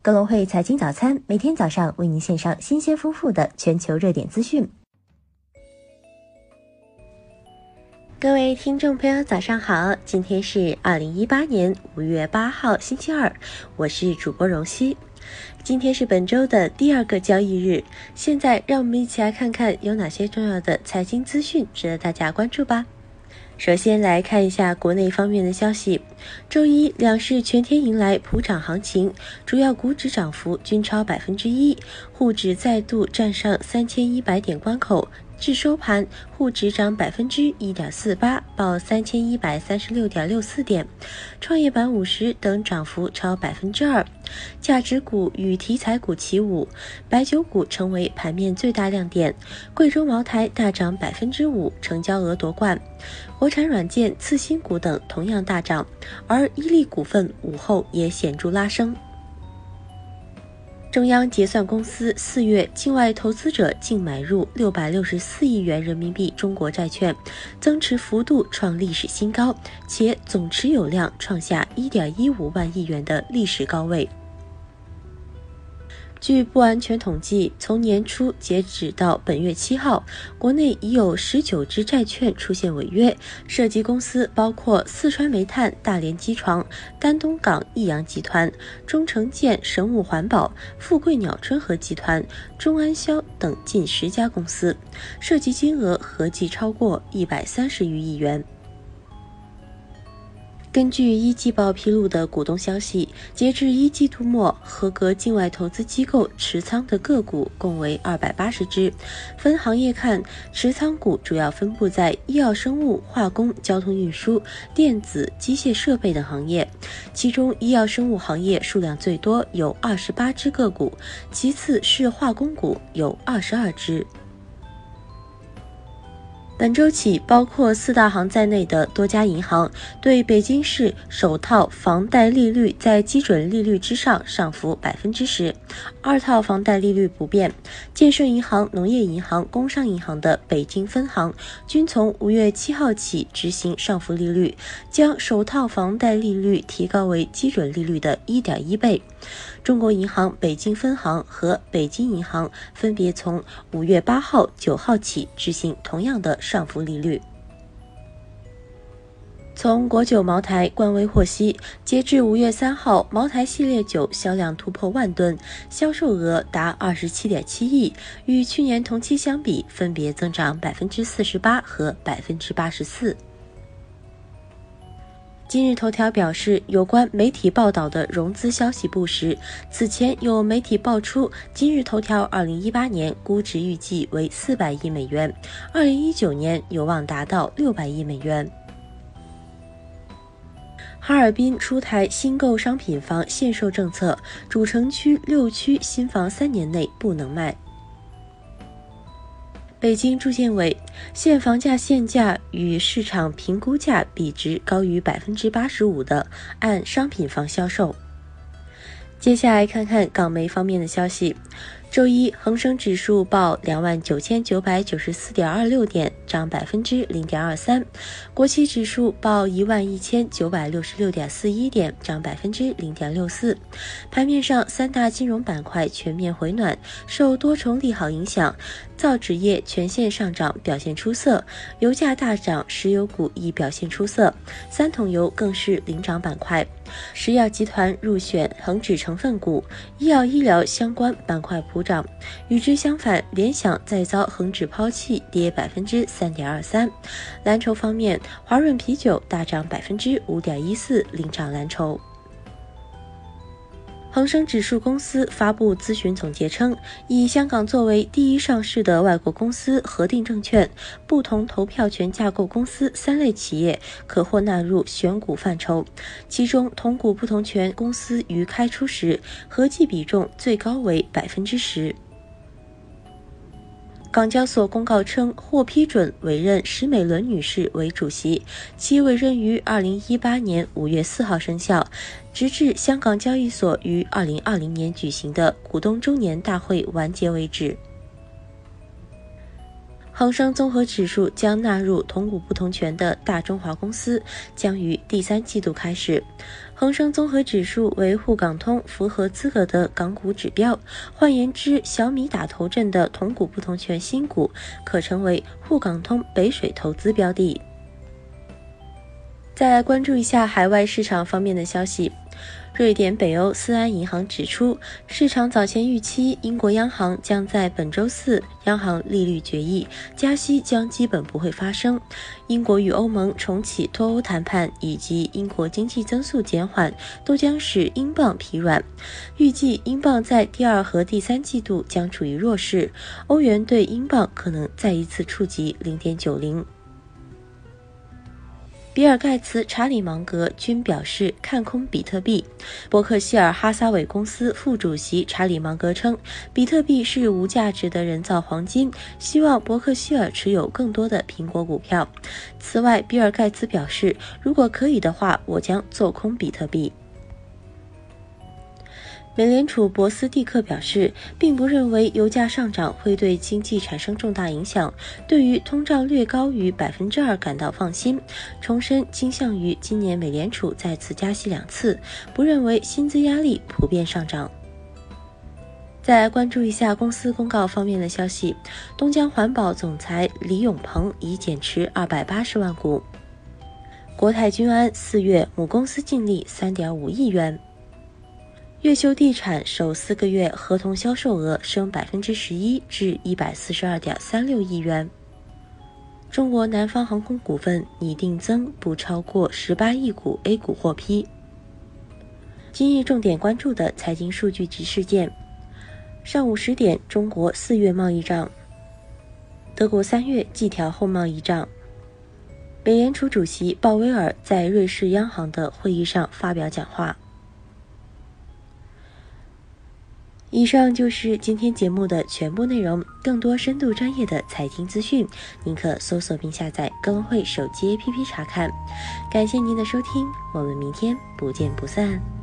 格隆汇财经早餐每天早上为您献上新鲜丰富的全球热点资讯。各位听众朋友，早上好！今天是二零一八年五月八号，星期二，我是主播荣熙。今天是本周的第二个交易日，现在让我们一起来看看有哪些重要的财经资讯值得大家关注吧。首先来看一下国内方面的消息。周一，两市全天迎来普涨行情，主要股指涨幅均超百分之一，沪指再度站上三千一百点关口。至收盘，沪指涨百分之一点四八，报三千一百三十六点六四点；创业板五十等涨幅超百分之二。价值股与题材股齐舞，白酒股成为盘面最大亮点。贵州茅台大涨百分之五，成交额夺冠。国产软件、次新股等同样大涨，而伊利股份午后也显著拉升。中央结算公司四月境外投资者净买入六百六十四亿元人民币中国债券，增持幅度创历史新高，且总持有量创下一点一五万亿元的历史高位。据不完全统计，从年初截止到本月七号，国内已有十九只债券出现违约，涉及公司包括四川煤炭、大连机床、丹东港益阳集团、中城建神武环保、富贵鸟春和集团、中安消等近十家公司，涉及金额合计超过一百三十余亿元。根据一季报披露的股东消息，截至一季度末，合格境外投资机构持仓的个股共为二百八十只。分行业看，持仓股主要分布在医药生物、化工、交通运输、电子、机械设备等行业，其中医药生物行业数量最多，有二十八只个股，其次是化工股，有二十二只。本周起，包括四大行在内的多家银行对北京市首套房贷利率在基准利率之上上浮百分之十，二套房贷利率不变。建设银行、农业银行、工商银行的北京分行均从五月七号起执行上浮利率，将首套房贷利率提高为基准利率的一点一倍。中国银行北京分行和北京银行分别从五月八号、九号起执行同样的上浮利率。从国酒茅台官微获悉，截至五月三号，茅台系列酒销量突破万吨，销售额达二十七点七亿，与去年同期相比，分别增长百分之四十八和百分之八十四。今日头条表示，有关媒体报道的融资消息不实。此前有媒体爆出，今日头条二零一八年估值预计为四百亿美元，二零一九年有望达到六百亿美元。哈尔滨出台新购商品房限售政策，主城区六区新房三年内不能卖。北京住建委现房价限价与市场评估价比值高于百分之八十五的，按商品房销售。接下来看看港媒方面的消息。周一，恒生指数报两万九千九百九十四点二六点，涨百分之零点二三；国企指数报一万一千九百六十六点四一点，涨百分之零点六四。盘面上，三大金融板块全面回暖，受多重利好影响，造纸业全线上涨，表现出色；油价大涨，石油股亦表现出色，三桶油更是领涨板块。石药集团入选恒指成分股，医药医疗相关板块普涨。与之相反，联想再遭恒指抛弃，跌百分之三点二三。蓝筹方面，华润啤酒大涨百分之五点一四，领涨蓝筹。恒生指数公司发布咨询总结称，以香港作为第一上市的外国公司核定证券，不同投票权架构公司三类企业可获纳入选股范畴，其中同股不同权公司于开出时合计比重最高为百分之十。港交所公告称，获批准委任石美伦女士为主席，其委任于二零一八年五月四号生效，直至香港交易所于二零二零年举行的股东周年大会完结为止。恒生综合指数将纳入同股不同权的大中华公司将于第三季度开始。恒生综合指数为沪港通符合资格的港股指标，换言之，小米打头阵的同股不同权新股可成为沪港通北水投资标的。再来关注一下海外市场方面的消息。瑞典北欧斯安银行指出，市场早前预期英国央行将在本周四央行利率决议，加息将基本不会发生。英国与欧盟重启脱欧谈判，以及英国经济增速减缓，都将使英镑疲软。预计英镑在第二和第三季度将处于弱势，欧元对英镑可能再一次触及零点九零。比尔·盖茨、查理·芒格均表示看空比特币。伯克希尔·哈撒韦公司副主席查理·芒格称，比特币是无价值的人造黄金，希望伯克希尔持有更多的苹果股票。此外，比尔·盖茨表示，如果可以的话，我将做空比特币。美联储博斯蒂克表示，并不认为油价上涨会对经济产生重大影响，对于通胀略高于百分之二感到放心，重申倾向于今年美联储再次加息两次，不认为薪资压力普遍上涨。再来关注一下公司公告方面的消息，东江环保总裁李永鹏已减持二百八十万股。国泰君安四月母公司净利三点五亿元。越秀地产首四个月合同销售额升百分之十一至一百四十二点三六亿元。中国南方航空股份拟定增不超过十八亿股 A 股获批。今日重点关注的财经数据及事件：上午十点，中国四月贸易账；德国三月季调后贸易账。美联储主席鲍威尔在瑞士央行的会议上发表讲话。以上就是今天节目的全部内容。更多深度专业的财经资讯，您可搜索并下载更会手机 APP 查看。感谢您的收听，我们明天不见不散。